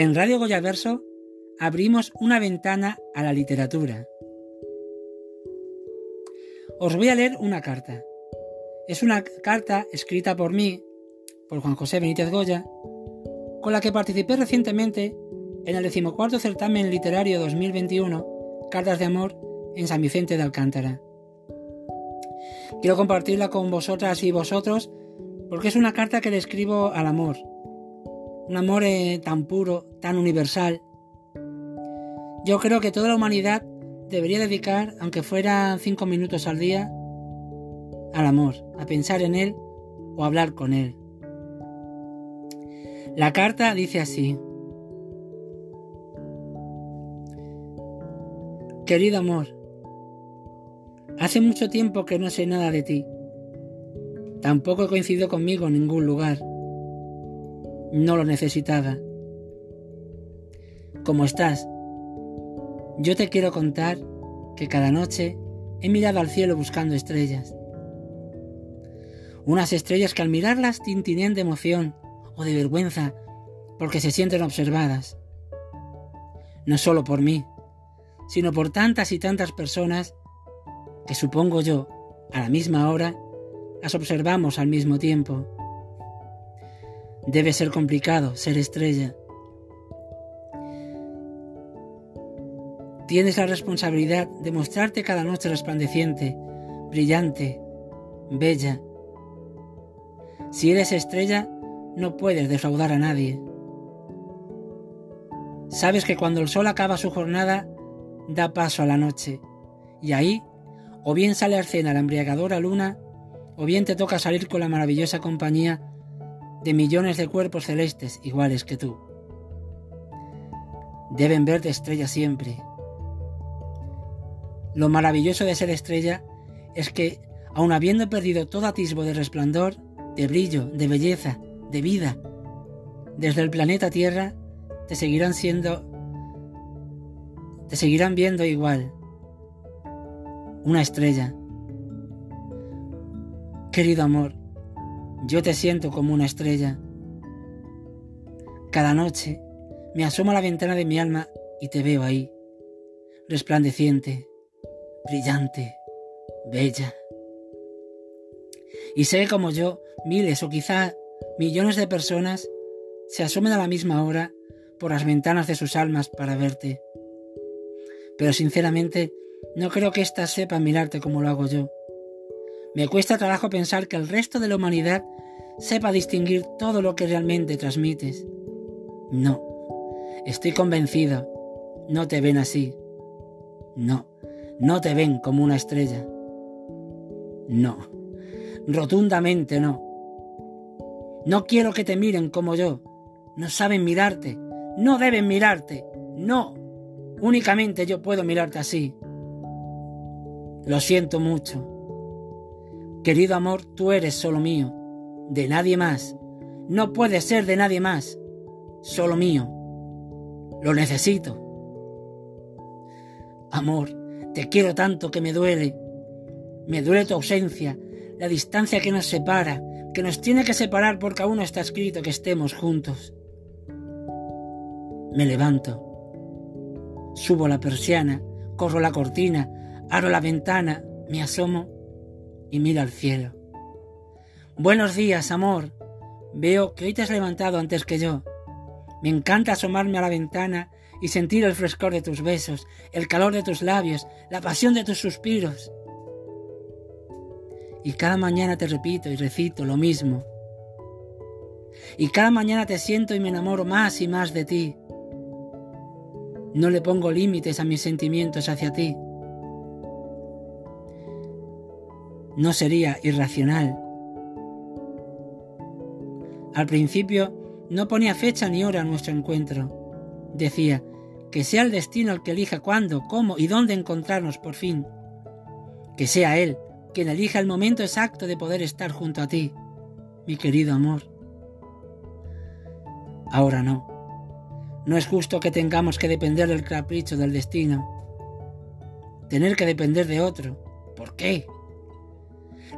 En Radio Goyaverso abrimos una ventana a la literatura. Os voy a leer una carta. Es una carta escrita por mí, por Juan José Benítez Goya, con la que participé recientemente en el decimocuarto certamen literario 2021, Cartas de Amor, en San Vicente de Alcántara. Quiero compartirla con vosotras y vosotros porque es una carta que le escribo al amor, un amor eh, tan puro, tan universal. Yo creo que toda la humanidad debería dedicar, aunque fueran cinco minutos al día, al amor, a pensar en él o hablar con él. La carta dice así. Querido amor, hace mucho tiempo que no sé nada de ti. Tampoco he coincidido conmigo en ningún lugar. No lo necesitaba. ¿Cómo estás? Yo te quiero contar que cada noche he mirado al cielo buscando estrellas. Unas estrellas que al mirarlas tintinean de emoción o de vergüenza porque se sienten observadas. No solo por mí, sino por tantas y tantas personas que supongo yo, a la misma hora, las observamos al mismo tiempo. Debe ser complicado ser estrella. Tienes la responsabilidad de mostrarte cada noche resplandeciente, brillante, bella. Si eres estrella, no puedes defraudar a nadie. Sabes que cuando el sol acaba su jornada, da paso a la noche, y ahí, o bien sale a escena la embriagadora luna, o bien te toca salir con la maravillosa compañía de millones de cuerpos celestes iguales que tú. Deben verte estrella siempre. Lo maravilloso de ser estrella es que, aun habiendo perdido todo atisbo de resplandor, de brillo, de belleza, de vida, desde el planeta Tierra, te seguirán siendo, te seguirán viendo igual. Una estrella, Querido amor, yo te siento como una estrella. Cada noche me asomo a la ventana de mi alma y te veo ahí, resplandeciente, brillante, bella. Y sé como yo, miles o quizá millones de personas se asomen a la misma hora por las ventanas de sus almas para verte. Pero sinceramente, no creo que éstas sepan mirarte como lo hago yo. Me cuesta trabajo pensar que el resto de la humanidad sepa distinguir todo lo que realmente transmites. No, estoy convencido, no te ven así. No, no te ven como una estrella. No, rotundamente no. No quiero que te miren como yo. No saben mirarte, no deben mirarte, no. Únicamente yo puedo mirarte así. Lo siento mucho. Querido amor, tú eres solo mío, de nadie más. No puedes ser de nadie más, solo mío. Lo necesito. Amor, te quiero tanto que me duele. Me duele tu ausencia, la distancia que nos separa, que nos tiene que separar porque aún no está escrito que estemos juntos. Me levanto, subo la persiana, corro la cortina, abro la ventana, me asomo y mira al cielo. Buenos días, amor. Veo que hoy te has levantado antes que yo. Me encanta asomarme a la ventana y sentir el frescor de tus besos, el calor de tus labios, la pasión de tus suspiros. Y cada mañana te repito y recito lo mismo. Y cada mañana te siento y me enamoro más y más de ti. No le pongo límites a mis sentimientos hacia ti. No sería irracional. Al principio no ponía fecha ni hora a nuestro encuentro. Decía, que sea el destino el que elija cuándo, cómo y dónde encontrarnos por fin. Que sea Él quien elija el momento exacto de poder estar junto a ti, mi querido amor. Ahora no. No es justo que tengamos que depender del capricho del destino. Tener que depender de otro. ¿Por qué?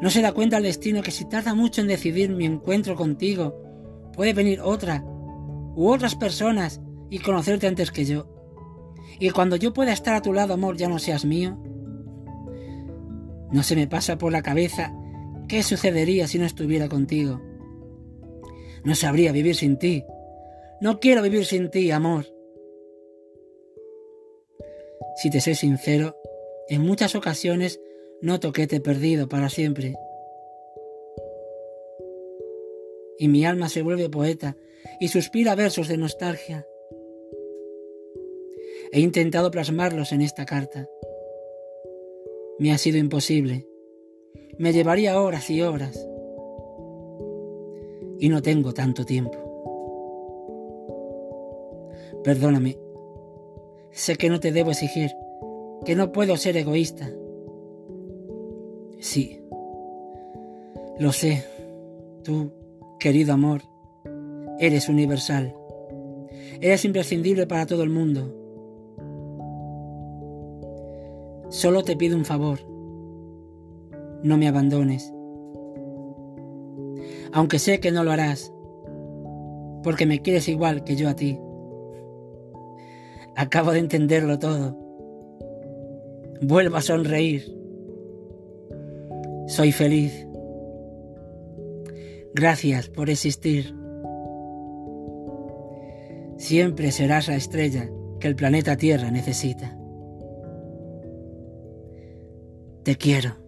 No se da cuenta el destino que si tarda mucho en decidir mi encuentro contigo, puede venir otra u otras personas y conocerte antes que yo. Y cuando yo pueda estar a tu lado, amor, ya no seas mío. No se me pasa por la cabeza qué sucedería si no estuviera contigo. No sabría vivir sin ti. No quiero vivir sin ti, amor. Si te soy sincero, en muchas ocasiones noto que te he perdido para siempre. Y mi alma se vuelve poeta y suspira versos de nostalgia. He intentado plasmarlos en esta carta. Me ha sido imposible. Me llevaría horas y horas. Y no tengo tanto tiempo. Perdóname. Sé que no te debo exigir, que no puedo ser egoísta. Sí, lo sé. Tú, querido amor, eres universal. Eres imprescindible para todo el mundo. Solo te pido un favor. No me abandones. Aunque sé que no lo harás, porque me quieres igual que yo a ti. Acabo de entenderlo todo. Vuelvo a sonreír. Soy feliz. Gracias por existir. Siempre serás la estrella que el planeta Tierra necesita. Te quiero.